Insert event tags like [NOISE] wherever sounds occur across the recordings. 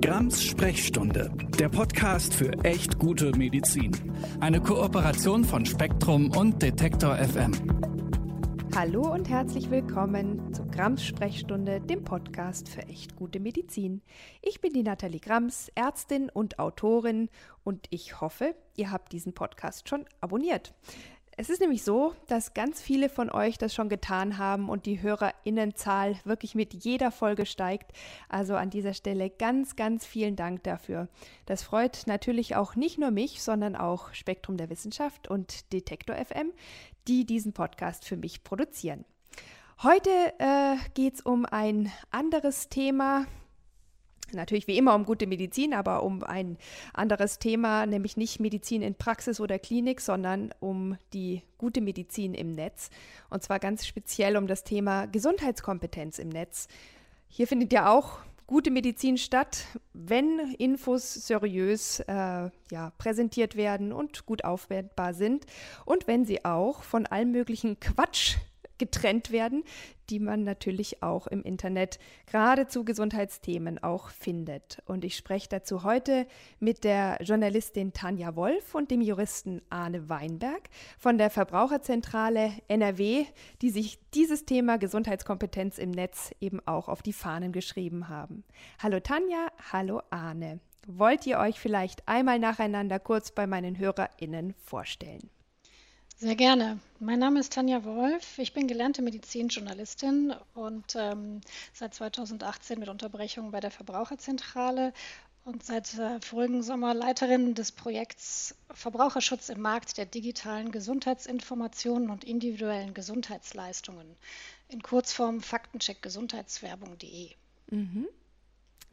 Grams Sprechstunde, der Podcast für echt gute Medizin. Eine Kooperation von Spektrum und Detektor FM. Hallo und herzlich willkommen zu Grams Sprechstunde, dem Podcast für echt gute Medizin. Ich bin die Nathalie Grams, Ärztin und Autorin und ich hoffe, ihr habt diesen Podcast schon abonniert. Es ist nämlich so, dass ganz viele von euch das schon getan haben und die Hörerinnenzahl wirklich mit jeder Folge steigt. Also an dieser Stelle ganz, ganz vielen Dank dafür. Das freut natürlich auch nicht nur mich, sondern auch Spektrum der Wissenschaft und Detektor FM, die diesen Podcast für mich produzieren. Heute äh, geht es um ein anderes Thema, Natürlich wie immer um gute Medizin, aber um ein anderes Thema, nämlich nicht Medizin in Praxis oder Klinik, sondern um die gute Medizin im Netz. Und zwar ganz speziell um das Thema Gesundheitskompetenz im Netz. Hier findet ja auch gute Medizin statt, wenn Infos seriös äh, ja, präsentiert werden und gut aufwertbar sind und wenn sie auch von allem möglichen Quatsch getrennt werden, die man natürlich auch im Internet gerade zu Gesundheitsthemen auch findet. Und ich spreche dazu heute mit der Journalistin Tanja Wolf und dem Juristen Arne Weinberg von der Verbraucherzentrale NRW, die sich dieses Thema Gesundheitskompetenz im Netz eben auch auf die Fahnen geschrieben haben. Hallo Tanja, hallo Arne. Wollt ihr euch vielleicht einmal nacheinander kurz bei meinen HörerInnen vorstellen? Sehr gerne. Mein Name ist Tanja Wolf. Ich bin gelernte Medizinjournalistin und ähm, seit 2018 mit Unterbrechung bei der Verbraucherzentrale und seit äh, vorigen Sommer Leiterin des Projekts Verbraucherschutz im Markt der digitalen Gesundheitsinformationen und individuellen Gesundheitsleistungen. In Kurzform faktencheckgesundheitswerbung.de. Mhm.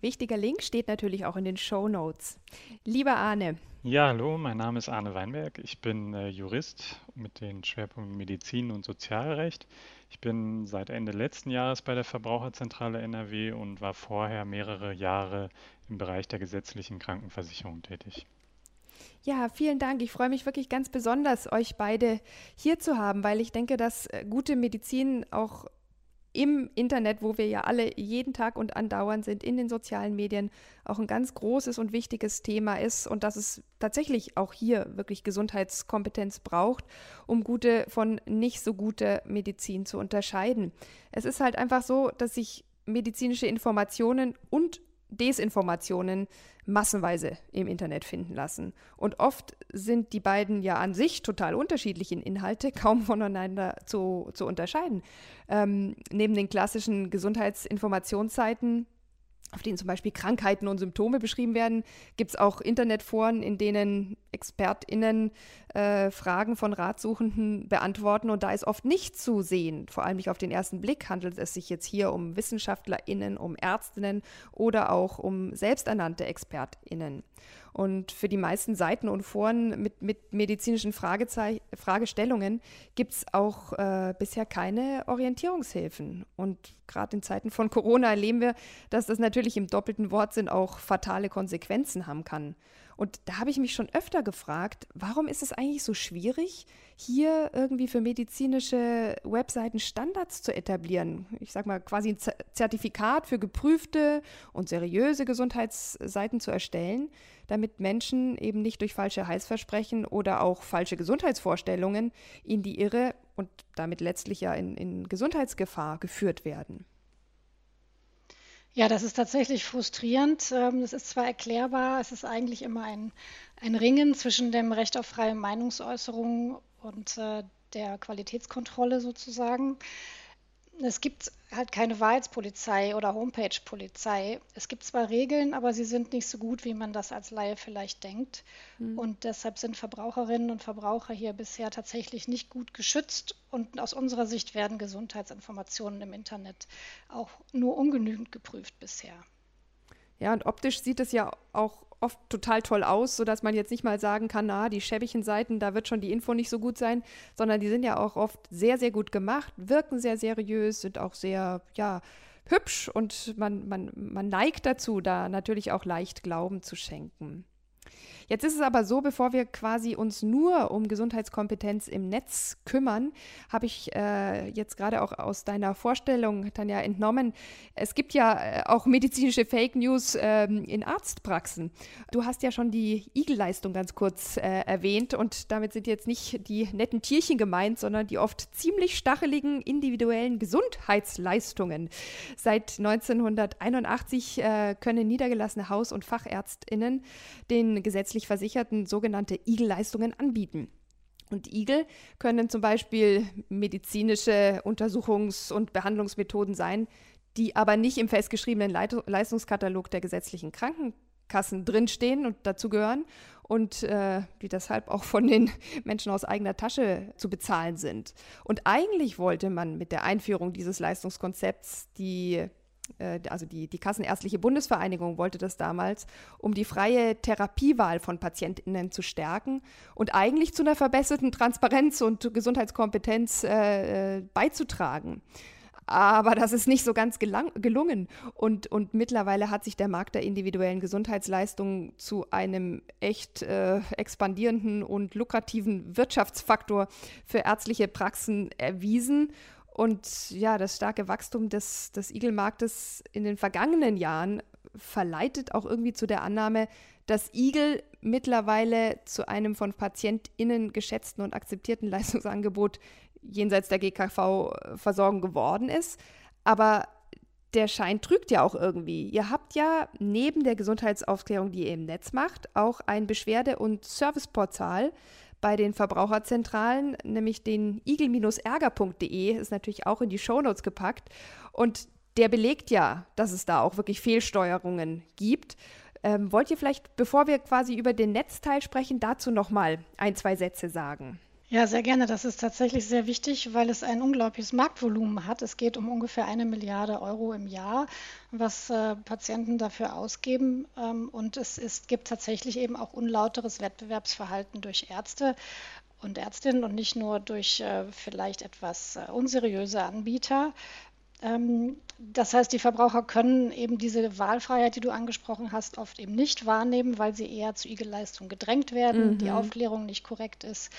Wichtiger Link steht natürlich auch in den Show Notes. Lieber Arne, ja, hallo, mein Name ist Arne Weinberg. Ich bin äh, Jurist mit den Schwerpunkten Medizin und Sozialrecht. Ich bin seit Ende letzten Jahres bei der Verbraucherzentrale NRW und war vorher mehrere Jahre im Bereich der gesetzlichen Krankenversicherung tätig. Ja, vielen Dank. Ich freue mich wirklich ganz besonders, euch beide hier zu haben, weil ich denke, dass äh, gute Medizin auch im Internet, wo wir ja alle jeden Tag und andauernd sind, in den sozialen Medien, auch ein ganz großes und wichtiges Thema ist und dass es tatsächlich auch hier wirklich Gesundheitskompetenz braucht, um gute von nicht so gute Medizin zu unterscheiden. Es ist halt einfach so, dass sich medizinische Informationen und Desinformationen massenweise im Internet finden lassen. Und oft sind die beiden ja an sich total unterschiedlichen Inhalte [LAUGHS] kaum voneinander zu, zu unterscheiden. Ähm, neben den klassischen Gesundheitsinformationsseiten auf denen zum Beispiel Krankheiten und Symptome beschrieben werden, gibt es auch Internetforen, in denen ExpertInnen äh, Fragen von Ratsuchenden beantworten und da ist oft nicht zu sehen. Vor allem nicht auf den ersten Blick handelt es sich jetzt hier um WissenschaftlerInnen, um Ärztinnen oder auch um selbsternannte ExpertInnen. Und für die meisten Seiten und Foren mit, mit medizinischen Fragestellungen gibt es auch äh, bisher keine Orientierungshilfen. Und gerade in Zeiten von Corona erleben wir, dass das natürlich im doppelten Wortsinn auch fatale Konsequenzen haben kann. Und da habe ich mich schon öfter gefragt, warum ist es eigentlich so schwierig, hier irgendwie für medizinische Webseiten Standards zu etablieren? Ich sage mal, quasi ein Zertifikat für geprüfte und seriöse Gesundheitsseiten zu erstellen, damit Menschen eben nicht durch falsche Heißversprechen oder auch falsche Gesundheitsvorstellungen in die Irre und damit letztlich ja in, in Gesundheitsgefahr geführt werden. Ja, das ist tatsächlich frustrierend. Ähm, das ist zwar erklärbar, es ist eigentlich immer ein, ein Ringen zwischen dem Recht auf freie Meinungsäußerung und äh, der Qualitätskontrolle sozusagen es gibt halt keine Wahrheitspolizei oder Homepage-Polizei. Es gibt zwar Regeln, aber sie sind nicht so gut, wie man das als Laie vielleicht denkt. Mhm. Und deshalb sind Verbraucherinnen und Verbraucher hier bisher tatsächlich nicht gut geschützt. Und aus unserer Sicht werden Gesundheitsinformationen im Internet auch nur ungenügend geprüft bisher. Ja, und optisch sieht es ja auch oft total toll aus, sodass man jetzt nicht mal sagen kann, na, die schäbigen Seiten, da wird schon die Info nicht so gut sein, sondern die sind ja auch oft sehr, sehr gut gemacht, wirken sehr seriös, sind auch sehr, ja, hübsch und man, man, man neigt dazu, da natürlich auch leicht Glauben zu schenken. Jetzt ist es aber so, bevor wir quasi uns nur um Gesundheitskompetenz im Netz kümmern, habe ich äh, jetzt gerade auch aus deiner Vorstellung, Tanja, entnommen, es gibt ja äh, auch medizinische Fake News äh, in Arztpraxen. Du hast ja schon die Igelleistung ganz kurz äh, erwähnt und damit sind jetzt nicht die netten Tierchen gemeint, sondern die oft ziemlich stacheligen individuellen Gesundheitsleistungen. Seit 1981 äh, können niedergelassene Haus- und Fachärztinnen den gesetzlich Versicherten sogenannte Igel-Leistungen anbieten. Und Igel können zum Beispiel medizinische Untersuchungs- und Behandlungsmethoden sein, die aber nicht im festgeschriebenen Leit Leistungskatalog der gesetzlichen Krankenkassen drinstehen und dazugehören und äh, die deshalb auch von den [LAUGHS] Menschen aus eigener Tasche zu bezahlen sind. Und eigentlich wollte man mit der Einführung dieses Leistungskonzepts die also die, die Kassenärztliche Bundesvereinigung wollte das damals, um die freie Therapiewahl von PatientInnen zu stärken und eigentlich zu einer verbesserten Transparenz und Gesundheitskompetenz äh, äh beizutragen. Aber das ist nicht so ganz gelang, gelungen. Und, und mittlerweile hat sich der Markt der individuellen Gesundheitsleistungen zu einem echt äh, expandierenden und lukrativen Wirtschaftsfaktor für ärztliche Praxen erwiesen. Und ja, das starke Wachstum des, des Igelmarktes in den vergangenen Jahren verleitet auch irgendwie zu der Annahme, dass Igel mittlerweile zu einem von PatientInnen geschätzten und akzeptierten [LAUGHS] Leistungsangebot jenseits der GKV-Versorgung geworden ist. Aber der Schein trügt ja auch irgendwie. Ihr habt ja neben der Gesundheitsaufklärung, die ihr im Netz macht, auch ein Beschwerde- und Serviceportal, bei den Verbraucherzentralen, nämlich den igel-ärger.de, ist natürlich auch in die Shownotes gepackt. Und der belegt ja, dass es da auch wirklich Fehlsteuerungen gibt. Ähm, wollt ihr vielleicht, bevor wir quasi über den Netzteil sprechen, dazu nochmal ein, zwei Sätze sagen? Ja, sehr gerne. Das ist tatsächlich sehr wichtig, weil es ein unglaubliches Marktvolumen hat. Es geht um ungefähr eine Milliarde Euro im Jahr, was äh, Patienten dafür ausgeben. Ähm, und es ist, gibt tatsächlich eben auch unlauteres Wettbewerbsverhalten durch Ärzte und Ärztinnen und nicht nur durch äh, vielleicht etwas äh, unseriöse Anbieter. Ähm, das heißt, die Verbraucher können eben diese Wahlfreiheit, die du angesprochen hast, oft eben nicht wahrnehmen, weil sie eher zu Igelleistung gedrängt werden, mhm. die Aufklärung nicht korrekt ist.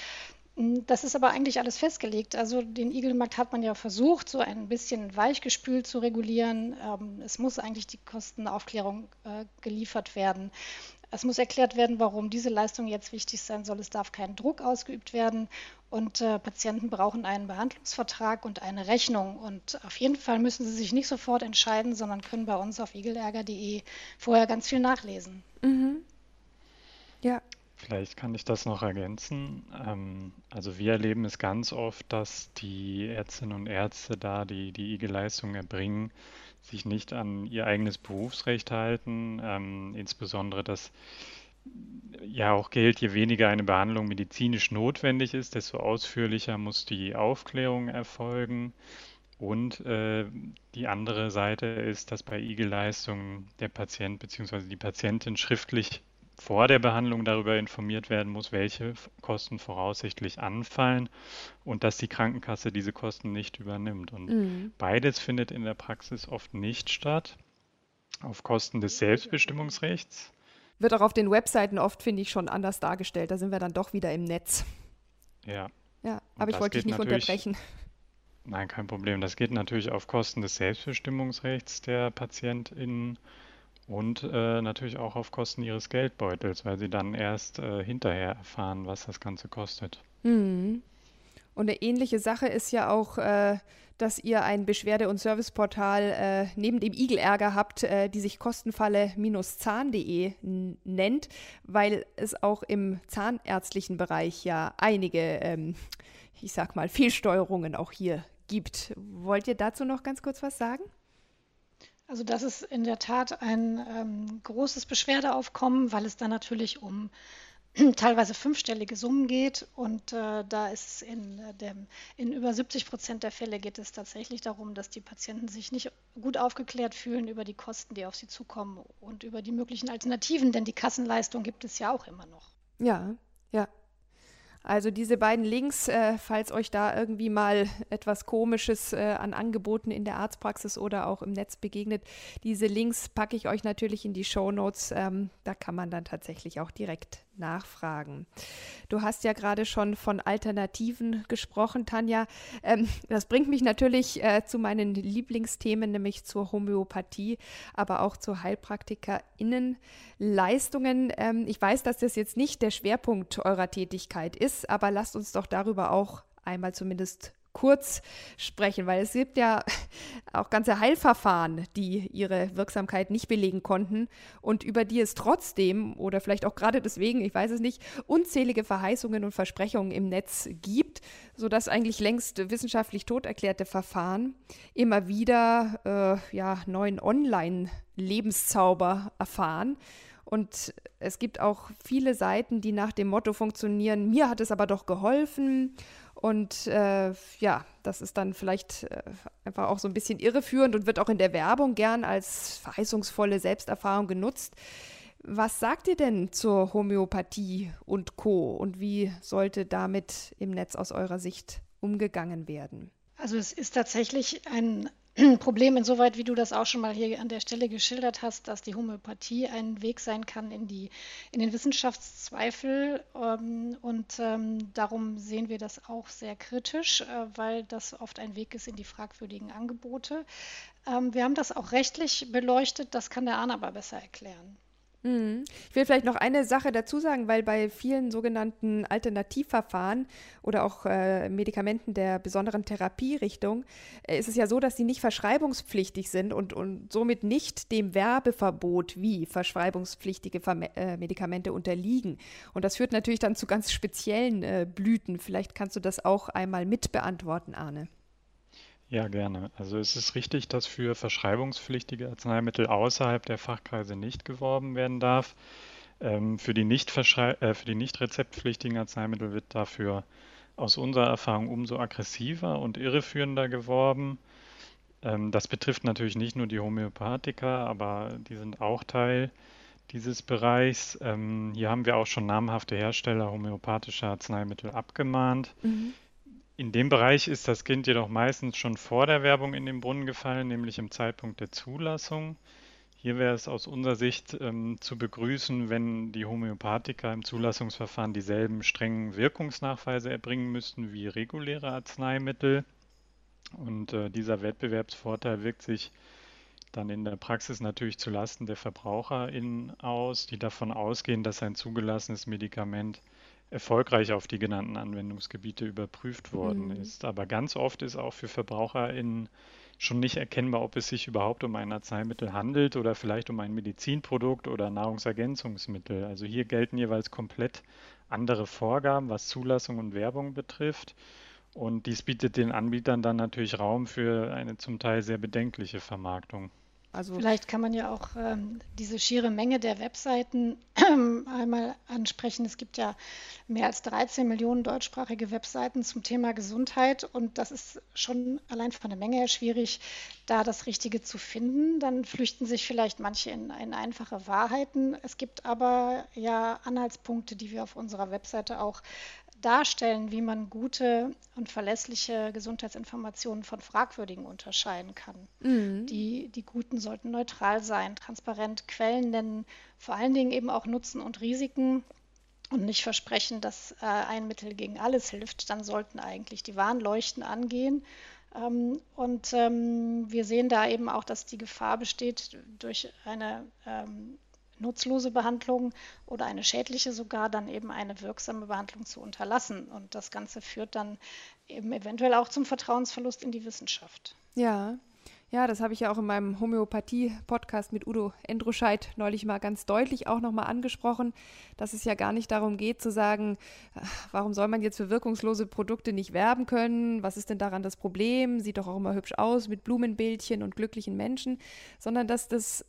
Hm, das ist aber eigentlich alles festgelegt. Also den Igelmarkt hat man ja versucht, so ein bisschen weichgespült zu regulieren. Ähm, es muss eigentlich die Kostenaufklärung äh, geliefert werden. Es muss erklärt werden, warum diese Leistung jetzt wichtig sein soll. Es darf kein Druck ausgeübt werden. Und äh, Patienten brauchen einen Behandlungsvertrag und eine Rechnung. Und auf jeden Fall müssen sie sich nicht sofort entscheiden, sondern können bei uns auf igelärger.de vorher ganz viel nachlesen. Mhm. Ja, Vielleicht kann ich das noch ergänzen. Ähm, also wir erleben es ganz oft, dass die Ärztinnen und Ärzte da, die die IG-Leistung erbringen, sich nicht an ihr eigenes Berufsrecht halten. Ähm, insbesondere, dass ja auch gilt, je weniger eine Behandlung medizinisch notwendig ist, desto ausführlicher muss die Aufklärung erfolgen. Und äh, die andere Seite ist, dass bei IG-Leistungen der Patient bzw. die Patientin schriftlich vor der Behandlung darüber informiert werden muss, welche Kosten voraussichtlich anfallen und dass die Krankenkasse diese Kosten nicht übernimmt. Und mhm. beides findet in der Praxis oft nicht statt, auf Kosten des Selbstbestimmungsrechts. Wird auch auf den Webseiten oft, finde ich, schon anders dargestellt. Da sind wir dann doch wieder im Netz. Ja. Ja, aber ich wollte dich nicht unterbrechen. Nein, kein Problem. Das geht natürlich auf Kosten des Selbstbestimmungsrechts der PatientInnen und äh, natürlich auch auf Kosten ihres Geldbeutels, weil sie dann erst äh, hinterher erfahren, was das Ganze kostet. Mhm. Und eine ähnliche Sache ist ja auch, äh, dass ihr ein Beschwerde- und Serviceportal äh, neben dem Igelärger habt, äh, die sich kostenfalle-zahn.de nennt, weil es auch im zahnärztlichen Bereich ja einige, ähm, ich sag mal, Fehlsteuerungen auch hier gibt. Wollt ihr dazu noch ganz kurz was sagen? Also das ist in der Tat ein ähm, großes Beschwerdeaufkommen, weil es da natürlich um [CLEARS THROAT] teilweise fünfstellige Summen geht und äh, da ist in, äh, dem, in über 70 Prozent der Fälle geht es tatsächlich darum, dass die Patienten sich nicht gut aufgeklärt fühlen über die Kosten, die auf sie zukommen und über die möglichen Alternativen, denn die Kassenleistung gibt es ja auch immer noch. Ja, ja. Also diese beiden Links, äh, falls euch da irgendwie mal etwas Komisches äh, an Angeboten in der Arztpraxis oder auch im Netz begegnet, diese Links packe ich euch natürlich in die Show Notes. Ähm, da kann man dann tatsächlich auch direkt nachfragen. Du hast ja gerade schon von Alternativen gesprochen, Tanja. Ähm, das bringt mich natürlich äh, zu meinen Lieblingsthemen, nämlich zur Homöopathie, aber auch zu HeilpraktikerInnenleistungen. Ähm, ich weiß, dass das jetzt nicht der Schwerpunkt eurer Tätigkeit ist, aber lasst uns doch darüber auch einmal zumindest kurz sprechen, weil es gibt ja [LAUGHS] auch ganze Heilverfahren, die ihre Wirksamkeit nicht belegen konnten und über die es trotzdem oder vielleicht auch gerade deswegen, ich weiß es nicht, unzählige Verheißungen und Versprechungen im Netz gibt, sodass eigentlich längst wissenschaftlich tot erklärte Verfahren immer wieder äh, ja, neuen Online-Lebenszauber erfahren. Und es gibt auch viele Seiten, die nach dem Motto funktionieren, mir hat es aber doch geholfen und äh, ja, das ist dann vielleicht äh, einfach auch so ein bisschen irreführend und wird auch in der Werbung gern als verheißungsvolle Selbsterfahrung genutzt. Was sagt ihr denn zur Homöopathie und Co. und wie sollte damit im Netz aus eurer Sicht umgegangen werden? Also es ist tatsächlich ein [CLEARS THROAT] Problem insoweit, wie du das auch schon mal hier an der Stelle geschildert hast, dass die Homöopathie ein Weg sein kann in, die, in den Wissenschaftszweifel. Ähm, und ähm, darum sehen wir das auch sehr kritisch, äh, weil das oft ein Weg ist in die fragwürdigen Angebote. Ähm, wir haben das auch rechtlich beleuchtet, das kann der Arne aber besser erklären. Mhm. Ich will vielleicht noch eine Sache dazu sagen, weil bei vielen sogenannten Alternativverfahren oder auch äh, Medikamenten der besonderen Therapierichtung äh, ist es ja so, dass sie nicht verschreibungspflichtig sind und, und somit nicht dem Werbeverbot wie verschreibungspflichtige Verme äh, Medikamente unterliegen. Und das führt natürlich dann zu ganz speziellen äh, Blüten. Vielleicht kannst du das auch einmal mit beantworten, Arne. Ja, gerne. Also es ist richtig, dass für verschreibungspflichtige Arzneimittel außerhalb der Fachkreise nicht geworben werden darf. Ähm, für, die nicht äh, für die nicht rezeptpflichtigen Arzneimittel wird dafür aus unserer Erfahrung umso aggressiver und irreführender geworben. Ähm, das betrifft natürlich nicht nur die Homöopathika, aber die sind auch Teil dieses Bereichs. Ähm, hier haben wir auch schon namhafte Hersteller homöopathischer Arzneimittel abgemahnt. Mhm. In dem Bereich ist das Kind jedoch meistens schon vor der Werbung in den Brunnen gefallen, nämlich im Zeitpunkt der Zulassung. Hier wäre es aus unserer Sicht ähm, zu begrüßen, wenn die Homöopathiker im Zulassungsverfahren dieselben strengen Wirkungsnachweise erbringen müssten wie reguläre Arzneimittel. Und äh, dieser Wettbewerbsvorteil wirkt sich dann in der Praxis natürlich zulasten der VerbraucherInnen aus, die davon ausgehen, dass ein zugelassenes Medikament erfolgreich auf die genannten Anwendungsgebiete überprüft worden mhm. ist. Aber ganz oft ist auch für VerbraucherInnen schon nicht erkennbar, ob es sich überhaupt um ein Arzneimittel handelt oder vielleicht um ein Medizinprodukt oder Nahrungsergänzungsmittel. Also hier gelten jeweils komplett andere Vorgaben, was Zulassung und Werbung betrifft. Und dies bietet den Anbietern dann natürlich Raum für eine zum Teil sehr bedenkliche Vermarktung. Also Vielleicht kann man ja auch ähm, diese schiere Menge der Webseiten ähm, einmal ansprechen. Es gibt ja mehr als 13 Millionen deutschsprachige Webseiten zum Thema Gesundheit und das ist schon allein von der Menge her schwierig, da das Richtige zu finden. Dann flüchten sich vielleicht manche in, in einfache Wahrheiten. Es gibt aber ja Anhaltspunkte, die wir auf unserer Webseite auch darstellen, wie man gute und verlässliche Gesundheitsinformationen von fragwürdigen unterscheiden kann. Mhm. Die, die guten sollten neutral sein, transparent Quellen nennen, vor allen Dingen eben auch Nutzen und Risiken und nicht versprechen, dass äh, ein Mittel gegen alles hilft. Dann sollten eigentlich die Warnleuchten angehen. Ähm, und ähm, wir sehen da eben auch, dass die Gefahr besteht, durch eine ähm, nutzlose Behandlung oder eine schädliche sogar dann eben eine wirksame Behandlung zu unterlassen. Und das Ganze führt dann eben eventuell auch zum Vertrauensverlust in die Wissenschaft. Ja. Ja, das habe ich ja auch in meinem Homöopathie-Podcast mit Udo Endruscheid neulich mal ganz deutlich auch nochmal angesprochen, dass es ja gar nicht darum geht zu sagen, warum soll man jetzt für wirkungslose Produkte nicht werben können? Was ist denn daran das Problem? Sieht doch auch immer hübsch aus mit Blumenbildchen und glücklichen Menschen, sondern dass das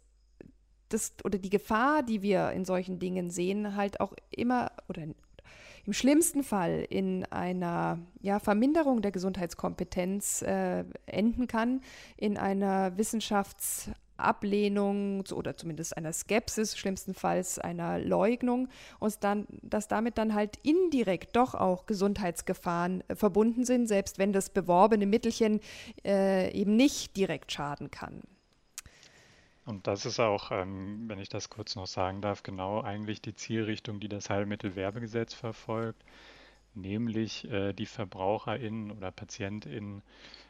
das oder die Gefahr, die wir in solchen Dingen sehen, halt auch immer oder im schlimmsten Fall in einer ja, Verminderung der Gesundheitskompetenz äh, enden kann, in einer Wissenschaftsablehnung oder zumindest einer Skepsis, schlimmstenfalls einer Leugnung und dann, dass damit dann halt indirekt doch auch Gesundheitsgefahren äh, verbunden sind, selbst wenn das beworbene Mittelchen äh, eben nicht direkt schaden kann. Und das ist auch, ähm, wenn ich das kurz noch sagen darf, genau eigentlich die Zielrichtung, die das Heilmittelwerbegesetz verfolgt, nämlich äh, die VerbraucherInnen oder PatientInnen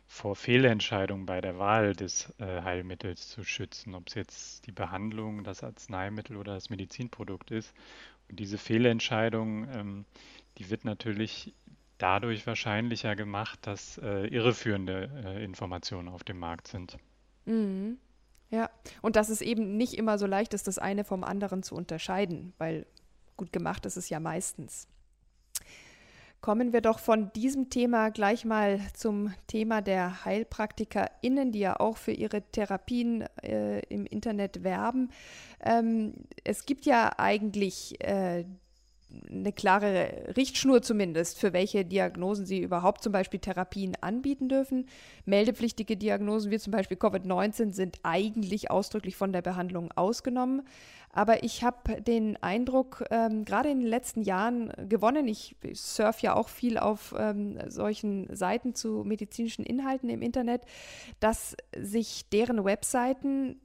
vor Fehlentscheidungen bei der Wahl des äh, Heilmittels zu schützen, ob es jetzt die Behandlung, das Arzneimittel oder das Medizinprodukt ist. Und diese Fehlentscheidung, ähm, die wird natürlich dadurch wahrscheinlicher gemacht, dass äh, irreführende äh, Informationen auf dem Markt sind. Mhm. Ja, und dass es eben nicht immer so leicht ist, das eine vom anderen zu unterscheiden, weil gut gemacht ist es ja meistens. Kommen wir doch von diesem Thema gleich mal zum Thema der HeilpraktikerInnen, die ja auch für ihre Therapien äh, im Internet werben. Ähm, es gibt ja eigentlich äh, eine klare Richtschnur zumindest, für welche Diagnosen sie überhaupt zum Beispiel Therapien anbieten dürfen. Meldepflichtige Diagnosen wie zum Beispiel Covid-19 sind eigentlich ausdrücklich von der Behandlung ausgenommen. Aber ich habe den Eindruck, ähm, gerade in den letzten Jahren gewonnen, ich surfe ja auch viel auf ähm, solchen Seiten zu medizinischen Inhalten im Internet, dass sich deren Webseiten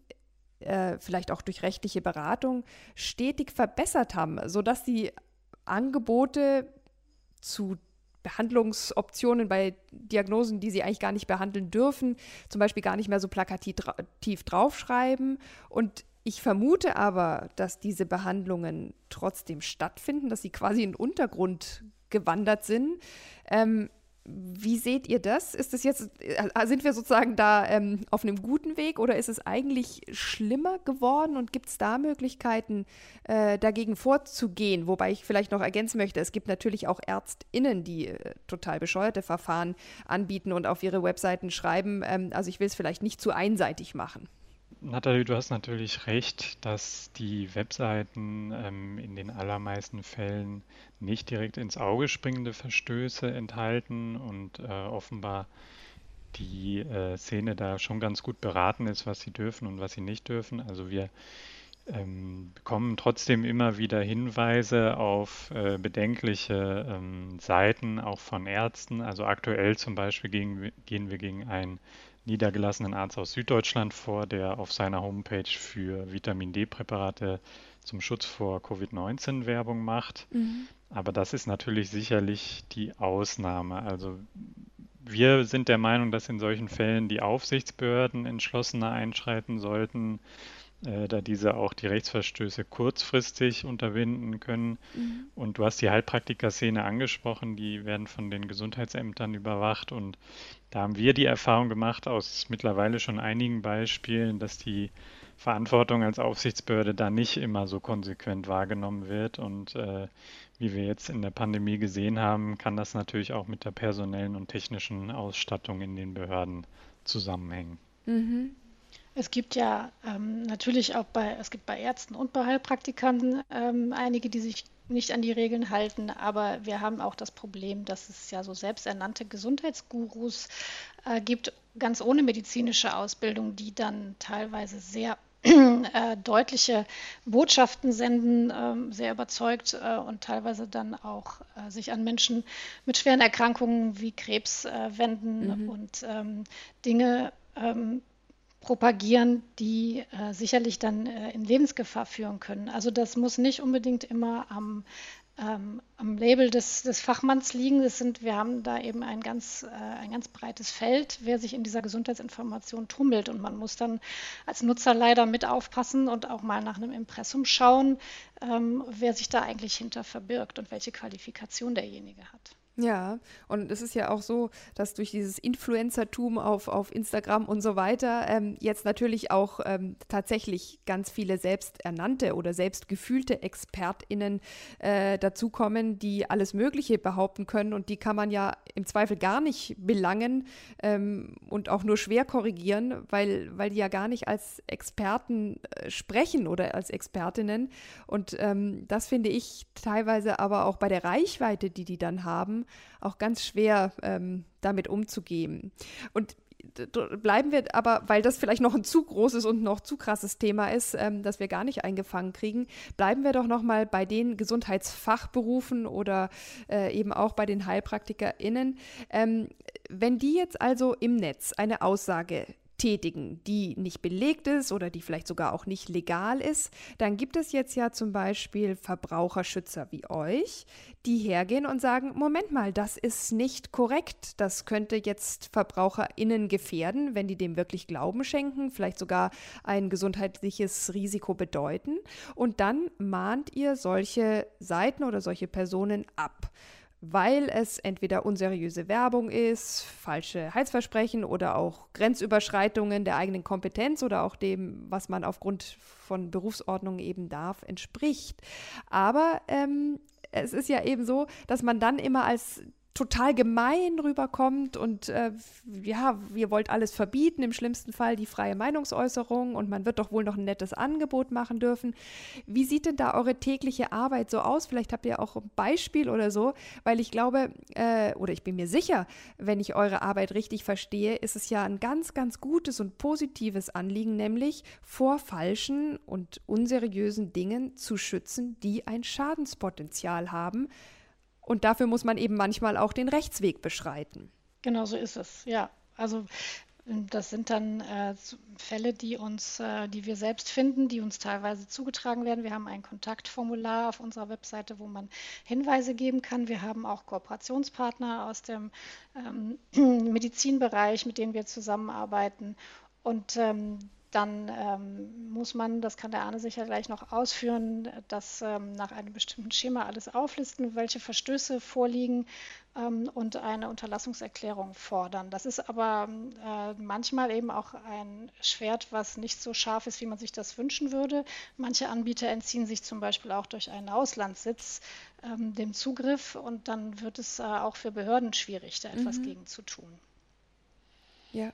äh, vielleicht auch durch rechtliche Beratung stetig verbessert haben, sodass sie Angebote zu Behandlungsoptionen bei Diagnosen, die sie eigentlich gar nicht behandeln dürfen, zum Beispiel gar nicht mehr so plakativ draufschreiben. Und ich vermute aber, dass diese Behandlungen trotzdem stattfinden, dass sie quasi in den Untergrund gewandert sind. Ähm, wie seht ihr das? Ist es jetzt, äh, sind wir sozusagen da ähm, auf einem guten Weg oder ist es eigentlich schlimmer geworden und gibt es da Möglichkeiten, äh, dagegen vorzugehen? Wobei ich vielleicht noch ergänzen möchte, es gibt natürlich auch ÄrztInnen, die äh, total bescheuerte Verfahren anbieten und auf ihre Webseiten schreiben. Ähm, also ich will es vielleicht nicht zu einseitig machen. Nathalie, du hast natürlich recht, dass die Webseiten ähm, in den allermeisten Fällen nicht direkt ins Auge springende Verstöße enthalten und äh, offenbar die äh, Szene da schon ganz gut beraten ist, was sie dürfen und was sie nicht dürfen. Also wir ähm, bekommen trotzdem immer wieder Hinweise auf äh, bedenkliche ähm, Seiten, auch von Ärzten. Also aktuell zum Beispiel gegen, gehen wir gegen ein niedergelassenen Arzt aus Süddeutschland vor, der auf seiner Homepage für Vitamin D-Präparate zum Schutz vor Covid-19 Werbung macht. Mhm. Aber das ist natürlich sicherlich die Ausnahme. Also wir sind der Meinung, dass in solchen Fällen die Aufsichtsbehörden entschlossener einschreiten sollten, äh, da diese auch die Rechtsverstöße kurzfristig unterbinden können. Mhm. Und du hast die Heilpraktiker-Szene angesprochen, die werden von den Gesundheitsämtern überwacht. Und da haben wir die Erfahrung gemacht aus mittlerweile schon einigen Beispielen, dass die Verantwortung als Aufsichtsbehörde da nicht immer so konsequent wahrgenommen wird. Und äh, wie wir jetzt in der Pandemie gesehen haben, kann das natürlich auch mit der personellen und technischen Ausstattung in den Behörden zusammenhängen. Mhm. Es gibt ja ähm, natürlich auch bei, es gibt bei Ärzten und bei Heilpraktikern ähm, einige, die sich nicht an die Regeln halten, aber wir haben auch das Problem, dass es ja so selbsternannte Gesundheitsgurus äh, gibt, ganz ohne medizinische Ausbildung, die dann teilweise sehr [CLEARS THROAT] äh, deutliche Botschaften senden, äh, sehr überzeugt äh, und teilweise dann auch äh, sich an Menschen mit schweren Erkrankungen wie Krebs äh, wenden mhm. und ähm, Dinge ähm, propagieren, die äh, sicherlich dann äh, in Lebensgefahr führen können. Also das muss nicht unbedingt immer am, ähm, am Label des, des, Fachmanns liegen. Das sind, wir haben da eben ein ganz, äh, ein ganz breites Feld, wer sich in dieser Gesundheitsinformation tummelt. Und man muss dann als Nutzer leider mit aufpassen und auch mal nach einem Impressum schauen, ähm, wer sich da eigentlich hinter verbirgt und welche Qualifikation derjenige hat. Ja, und es ist ja auch so, dass durch dieses Influencertum auf, auf Instagram und so weiter ähm, jetzt natürlich auch ähm, tatsächlich ganz viele selbsternannte oder selbstgefühlte ExpertInnen äh, dazukommen, die alles Mögliche behaupten können und die kann man ja im Zweifel gar nicht belangen ähm, und auch nur schwer korrigieren, weil, weil die ja gar nicht als Experten äh, sprechen oder als Expertinnen. Und ähm, das finde ich teilweise aber auch bei der Reichweite, die die dann haben, auch ganz schwer ähm, damit umzugehen. Und bleiben wir aber, weil das vielleicht noch ein zu großes und noch zu krasses Thema ist, ähm, das wir gar nicht eingefangen kriegen, bleiben wir doch noch mal bei den Gesundheitsfachberufen oder äh, eben auch bei den HeilpraktikerInnen. Ähm, wenn die jetzt also im Netz eine Aussage tätigen, die nicht belegt ist oder die vielleicht sogar auch nicht legal ist, dann gibt es jetzt ja zum Beispiel Verbraucherschützer wie euch, die hergehen und sagen, Moment mal, das ist nicht korrekt, das könnte jetzt Verbraucherinnen gefährden, wenn die dem wirklich Glauben schenken, vielleicht sogar ein gesundheitliches Risiko bedeuten. Und dann mahnt ihr solche Seiten oder solche Personen ab weil es entweder unseriöse Werbung ist, falsche Heilsversprechen oder auch Grenzüberschreitungen der eigenen Kompetenz oder auch dem, was man aufgrund von Berufsordnungen eben darf, entspricht. Aber ähm, es ist ja eben so, dass man dann immer als total gemein rüberkommt und äh, ja, ihr wollt alles verbieten, im schlimmsten Fall die freie Meinungsäußerung und man wird doch wohl noch ein nettes Angebot machen dürfen. Wie sieht denn da eure tägliche Arbeit so aus? Vielleicht habt ihr auch ein Beispiel oder so, weil ich glaube, äh, oder ich bin mir sicher, wenn ich eure Arbeit richtig verstehe, ist es ja ein ganz, ganz gutes und positives Anliegen, nämlich vor falschen und unseriösen Dingen zu schützen, die ein Schadenspotenzial haben und dafür muss man eben manchmal auch den Rechtsweg beschreiten. Genau so ist es, ja. Also das sind dann äh, Fälle, die uns, äh, die wir selbst finden, die uns teilweise zugetragen werden. Wir haben ein Kontaktformular auf unserer Webseite, wo man Hinweise geben kann. Wir haben auch Kooperationspartner aus dem ähm, [CLEARS THROAT] Medizinbereich, mit denen wir zusammenarbeiten. Und ähm, dann ähm, muss man, das kann der Arne sicher gleich noch ausführen, das ähm, nach einem bestimmten Schema alles auflisten, welche Verstöße vorliegen ähm, und eine Unterlassungserklärung fordern. Das ist aber äh, manchmal eben auch ein Schwert, was nicht so scharf ist, wie man sich das wünschen würde. Manche Anbieter entziehen sich zum Beispiel auch durch einen Auslandssitz ähm, dem Zugriff und dann wird es äh, auch für Behörden schwierig, da etwas mhm. gegen zu tun. Ja,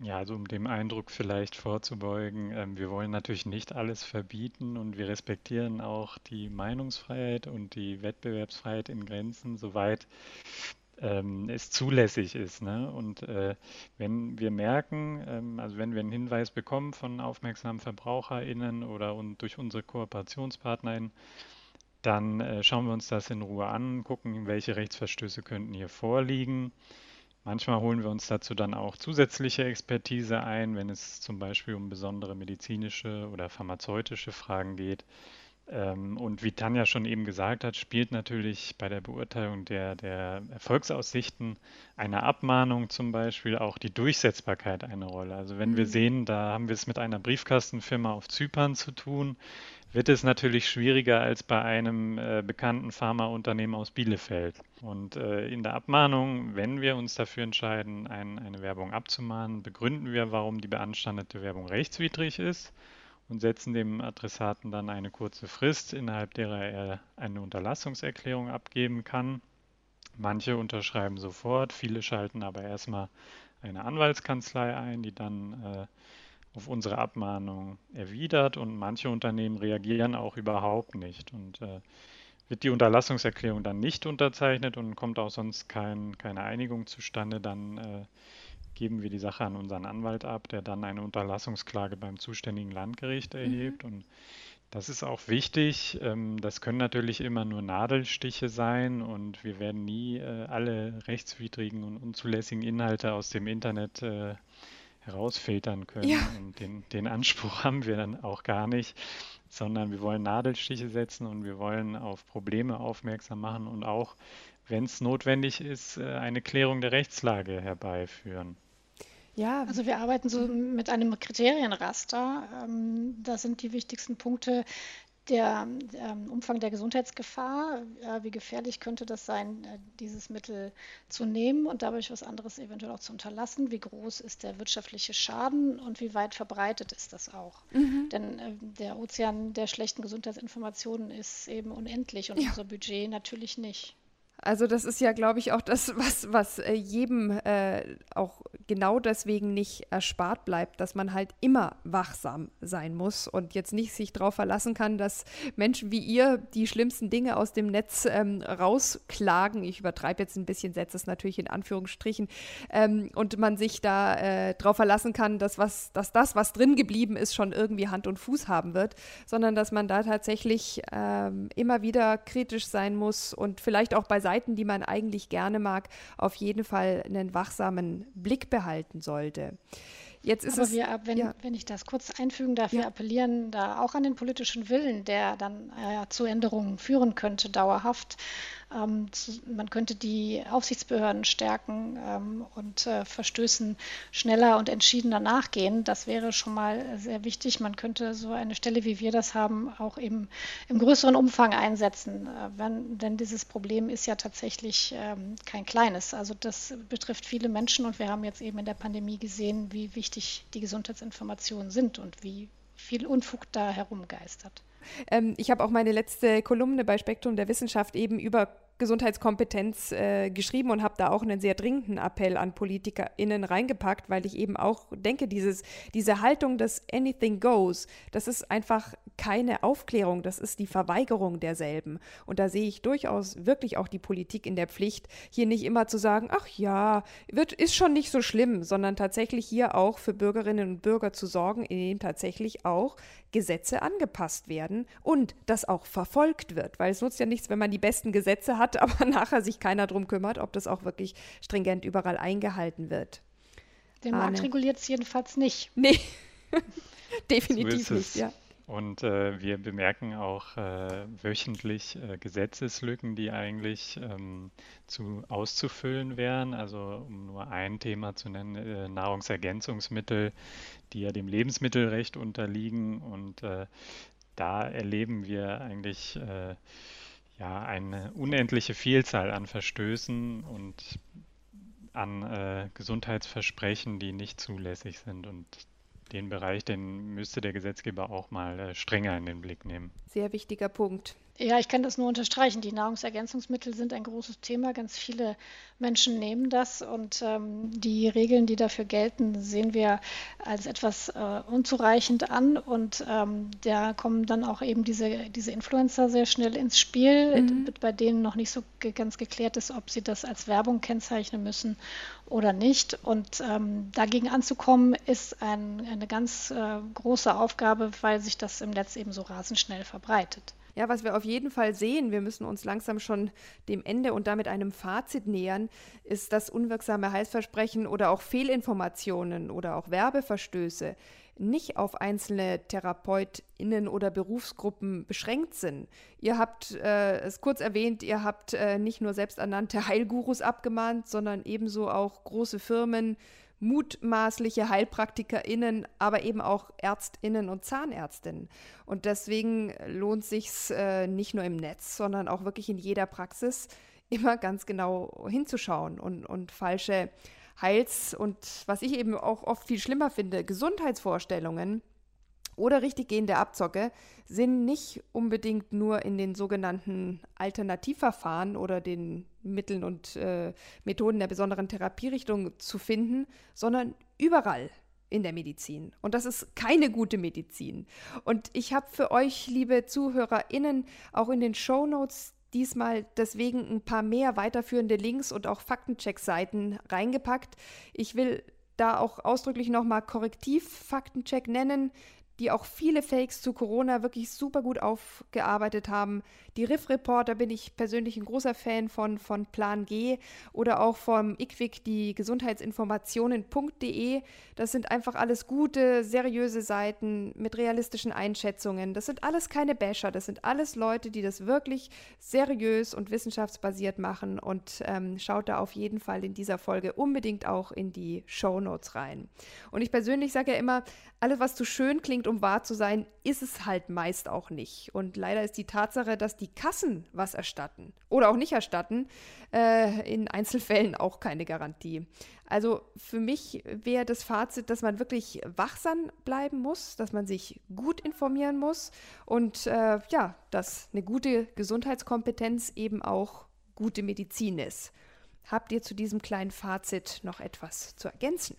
ja, also um dem Eindruck vielleicht vorzubeugen, ähm, wir wollen natürlich nicht alles verbieten und wir respektieren auch die Meinungsfreiheit und die Wettbewerbsfreiheit in Grenzen, soweit ähm, es zulässig ist. Ne? Und äh, wenn wir merken, ähm, also wenn wir einen Hinweis bekommen von aufmerksamen VerbraucherInnen oder und durch unsere KooperationspartnerInnen, dann äh, schauen wir uns das in Ruhe an, gucken, welche Rechtsverstöße könnten hier vorliegen Manchmal holen wir uns dazu dann auch zusätzliche Expertise ein, wenn es zum Beispiel um besondere medizinische oder pharmazeutische Fragen geht. Ähm, und wie Tanja schon eben gesagt hat, spielt natürlich bei der Beurteilung der, der Erfolgsaussichten einer Abmahnung zum Beispiel auch die Durchsetzbarkeit eine Rolle. Also wenn wir mhm. sehen, da haben wir es mit einer Briefkastenfirma auf Zypern zu tun, wird es natürlich schwieriger als bei einem äh, bekannten Pharmaunternehmen aus Bielefeld. Und äh, in der Abmahnung, wenn wir uns dafür entscheiden, ein, eine Werbung abzumahnen, begründen wir, warum die beanstandete Werbung rechtswidrig ist und setzen dem Adressaten dann eine kurze Frist, innerhalb derer er eine Unterlassungserklärung abgeben kann. Manche unterschreiben sofort, viele schalten aber erstmal eine Anwaltskanzlei ein, die dann äh, auf unsere Abmahnung erwidert und manche Unternehmen reagieren auch überhaupt nicht. Und äh, wird die Unterlassungserklärung dann nicht unterzeichnet und kommt auch sonst kein, keine Einigung zustande, dann äh, geben wir die Sache an unseren Anwalt ab, der dann eine Unterlassungsklage beim zuständigen Landgericht mhm. erhebt. Mhm. Und das ist auch wichtig. Ähm, das können natürlich immer nur Nadelstiche sein und wir werden nie äh, alle rechtswidrigen und unzulässigen Inhalte aus dem Internet äh, herausfiltern können. Ja. Und den, den Anspruch [LAUGHS] haben wir dann auch gar nicht, sondern wir wollen Nadelstiche setzen und wir wollen auf Probleme aufmerksam machen und auch, wenn es notwendig ist, äh, eine Klärung der Rechtslage herbeiführen. Ja, also wir arbeiten so mit einem Kriterienraster. Ähm, da sind die wichtigsten Punkte der ähm, Umfang der Gesundheitsgefahr, äh, wie gefährlich könnte das sein, äh, dieses Mittel zu nehmen und dadurch was anderes eventuell auch zu unterlassen, wie groß ist der wirtschaftliche Schaden und wie weit verbreitet ist das auch. Mhm. Denn äh, der Ozean der schlechten Gesundheitsinformationen ist eben unendlich und ja. unser Budget natürlich nicht. Also das ist ja, glaube ich, auch das, [LAUGHS] was, was äh, jedem äh, auch genau deswegen nicht erspart bleibt, dass man halt immer wachsam sein muss und jetzt nicht sich darauf verlassen kann, dass Menschen wie ihr die schlimmsten Dinge aus dem Netz ähm, rausklagen. Ich übertreibe jetzt ein bisschen, setze es natürlich in Anführungsstrichen. Ähm, und man sich da äh, darauf verlassen kann, dass, was, dass das, was drin geblieben ist, schon irgendwie Hand und Fuß haben wird, sondern dass man da tatsächlich ähm, immer wieder kritisch sein muss und vielleicht auch bei Seiten, die man eigentlich gerne mag, auf jeden Fall einen wachsamen Blick behalten sollte. Jetzt ist Aber es, wir, wenn, ja. wenn ich das kurz einfügen darf, ja. wir appellieren da auch an den politischen Willen, der dann äh, zu Änderungen führen könnte, dauerhaft. Ähm, man könnte die Aufsichtsbehörden stärken ähm, und äh, Verstößen schneller und entschiedener nachgehen. Das wäre schon mal sehr wichtig. Man könnte so eine Stelle, wie wir das haben, auch eben im größeren Umfang einsetzen. Äh, wenn, denn dieses Problem ist ja tatsächlich ähm, kein kleines. Also das betrifft viele Menschen und wir haben jetzt eben in der Pandemie gesehen, wie wichtig die Gesundheitsinformationen sind und wie viel Unfug da herumgeistert. Ähm, ich habe auch meine letzte Kolumne bei Spektrum der Wissenschaft eben über Gesundheitskompetenz äh, geschrieben und habe da auch einen sehr dringenden Appell an PolitikerInnen reingepackt, weil ich eben auch denke, dieses, diese Haltung des Anything Goes, das ist einfach keine Aufklärung, das ist die Verweigerung derselben. Und da sehe ich durchaus wirklich auch die Politik in der Pflicht, hier nicht immer zu sagen, ach ja, wird, ist schon nicht so schlimm, sondern tatsächlich hier auch für Bürgerinnen und Bürger zu sorgen, indem tatsächlich auch Gesetze angepasst werden und das auch verfolgt wird. Weil es nutzt ja nichts, wenn man die besten Gesetze hat, [LAUGHS] aber nachher sich keiner darum kümmert, ob das auch wirklich stringent überall eingehalten wird. Der Markt reguliert es jedenfalls nicht. [LAUGHS] Nee, [LAUGHS] definitiv so nicht, ja. Und äh, wir bemerken auch äh, wöchentlich äh, Gesetzeslücken, die eigentlich ähm, zu, auszufüllen wären. Also um nur ein Thema zu nennen, äh, Nahrungsergänzungsmittel, die ja dem Lebensmittelrecht unterliegen. Und äh, da erleben wir eigentlich äh, ja eine unendliche Vielzahl an Verstößen und an Gesundheitsversprechen, die nicht zulässig sind. Und den Bereich, den müsste der Gesetzgeber auch mal äh, strenger in den Blick nehmen. Sehr wichtiger Punkt. Ja, ich kann das nur unterstreichen. Die Nahrungsergänzungsmittel sind ein großes Thema. Ganz viele Menschen nehmen das und ähm, die Regeln, die dafür gelten, sehen wir als etwas äh, unzureichend an. Und ähm, da kommen dann auch eben diese, diese Influencer sehr schnell ins Spiel, mhm. bei denen noch nicht so ganz geklärt ist, ob sie das als Werbung kennzeichnen müssen oder nicht. Und ähm, dagegen anzukommen, ist ein, eine ganz äh, große Aufgabe, weil sich das im Netz eben so rasend schnell verbreitet. Ja, was wir auf jeden Fall sehen, wir müssen uns langsam schon dem Ende und damit einem Fazit nähern, ist, dass unwirksame Heilsversprechen oder auch Fehlinformationen oder auch Werbeverstöße nicht auf einzelne TherapeutInnen oder Berufsgruppen beschränkt sind. Ihr habt äh, es kurz erwähnt, ihr habt äh, nicht nur selbsternannte Heilgurus abgemahnt, sondern ebenso auch große Firmen, mutmaßliche HeilpraktikerInnen, aber eben auch ÄrztInnen und Zahnärztinnen. Und deswegen lohnt sich äh, nicht nur im Netz, sondern auch wirklich in jeder Praxis immer ganz genau hinzuschauen und, und falsche Heils- und was ich eben auch oft viel schlimmer finde, Gesundheitsvorstellungen oder richtig gehende Abzocke sind nicht unbedingt nur in den sogenannten Alternativverfahren oder den Mitteln und äh, Methoden der besonderen Therapierichtung zu finden, sondern überall in der Medizin. Und das ist keine gute Medizin. Und ich habe für euch, liebe ZuhörerInnen, auch in den Show Notes diesmal deswegen ein paar mehr weiterführende Links und auch Faktencheck-Seiten reingepackt. Ich will da auch ausdrücklich nochmal Korrektiv-Faktencheck nennen die auch viele Fakes zu Corona wirklich super gut aufgearbeitet haben. Die Riff-Reporter bin ich persönlich ein großer Fan von, von Plan G oder auch vom IQWIC, die Gesundheitsinformationen.de. Das sind einfach alles gute, seriöse Seiten mit realistischen Einschätzungen. Das sind alles keine Basher, das sind alles Leute, die das wirklich seriös und wissenschaftsbasiert machen. Und ähm, schaut da auf jeden Fall in dieser Folge unbedingt auch in die Show Notes rein. Und ich persönlich sage ja immer, alles, was zu schön klingt, um wahr zu sein, ist es halt meist auch nicht. Und leider ist die Tatsache, dass die Kassen was erstatten oder auch nicht erstatten, äh, in Einzelfällen [LAUGHS] auch keine Garantie. Also für mich wäre das Fazit, dass man wirklich wachsam bleiben muss, dass man sich gut informieren muss und äh, ja, dass eine gute Gesundheitskompetenz eben auch gute Medizin ist. Habt ihr zu diesem kleinen Fazit noch etwas zu ergänzen?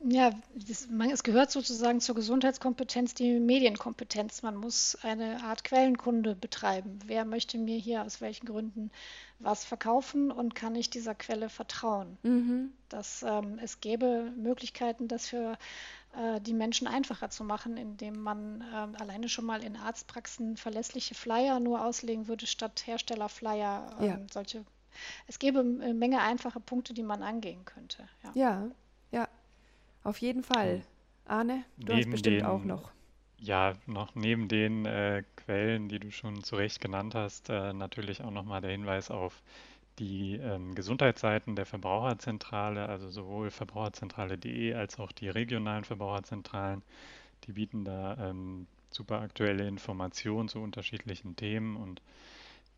Ja, das, man, es gehört sozusagen zur Gesundheitskompetenz die Medienkompetenz. Man muss eine Art Quellenkunde betreiben. Wer möchte mir hier aus welchen Gründen was verkaufen und kann ich dieser Quelle vertrauen? Mhm. Dass, ähm, es gäbe Möglichkeiten, das für äh, die Menschen einfacher zu machen, indem man äh, alleine schon mal in Arztpraxen verlässliche Flyer nur auslegen würde statt Herstellerflyer. Ähm, ja. Solche. Es gäbe eine Menge einfache Punkte, die man angehen könnte. ja. ja. Auf jeden Fall. Arne, du neben hast bestimmt den, auch noch. Ja, noch neben den äh, Quellen, die du schon zu Recht genannt hast, äh, natürlich auch nochmal der Hinweis auf die ähm, Gesundheitsseiten der Verbraucherzentrale, also sowohl verbraucherzentrale.de als auch die regionalen Verbraucherzentralen. Die bieten da ähm, super aktuelle Informationen zu unterschiedlichen Themen und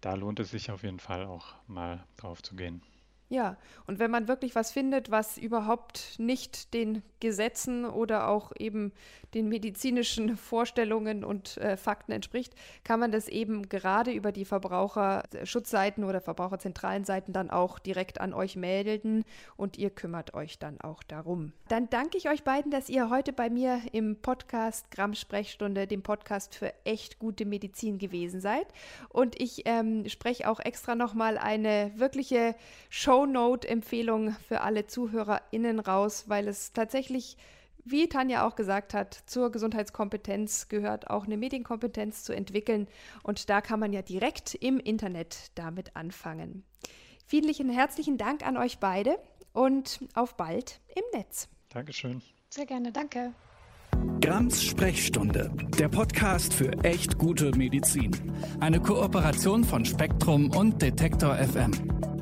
da lohnt es sich auf jeden Fall auch mal drauf zu gehen. Ja, und wenn man wirklich was findet, was überhaupt nicht den Gesetzen oder auch eben den medizinischen [LAUGHS] Vorstellungen und äh, Fakten entspricht, kann man das eben gerade über die Verbraucherschutzseiten oder Verbraucherzentralen Seiten dann auch direkt an euch melden und ihr kümmert euch dann auch darum. Dann danke ich euch beiden, dass ihr heute bei mir im Podcast Gramm Sprechstunde, dem Podcast für echt gute Medizin gewesen seid. Und ich ähm, spreche auch extra nochmal eine wirkliche Show Shownote-Empfehlung für alle ZuhörerInnen raus, weil es tatsächlich, wie Tanja auch gesagt hat, zur Gesundheitskompetenz gehört auch eine Medienkompetenz zu entwickeln. Und da kann man ja direkt im Internet damit anfangen. Vielen herzlichen Dank an euch beide und auf bald im Netz. Dankeschön. Sehr gerne, danke. Grams Sprechstunde, der Podcast für echt gute Medizin. Eine Kooperation von Spektrum und Detektor FM.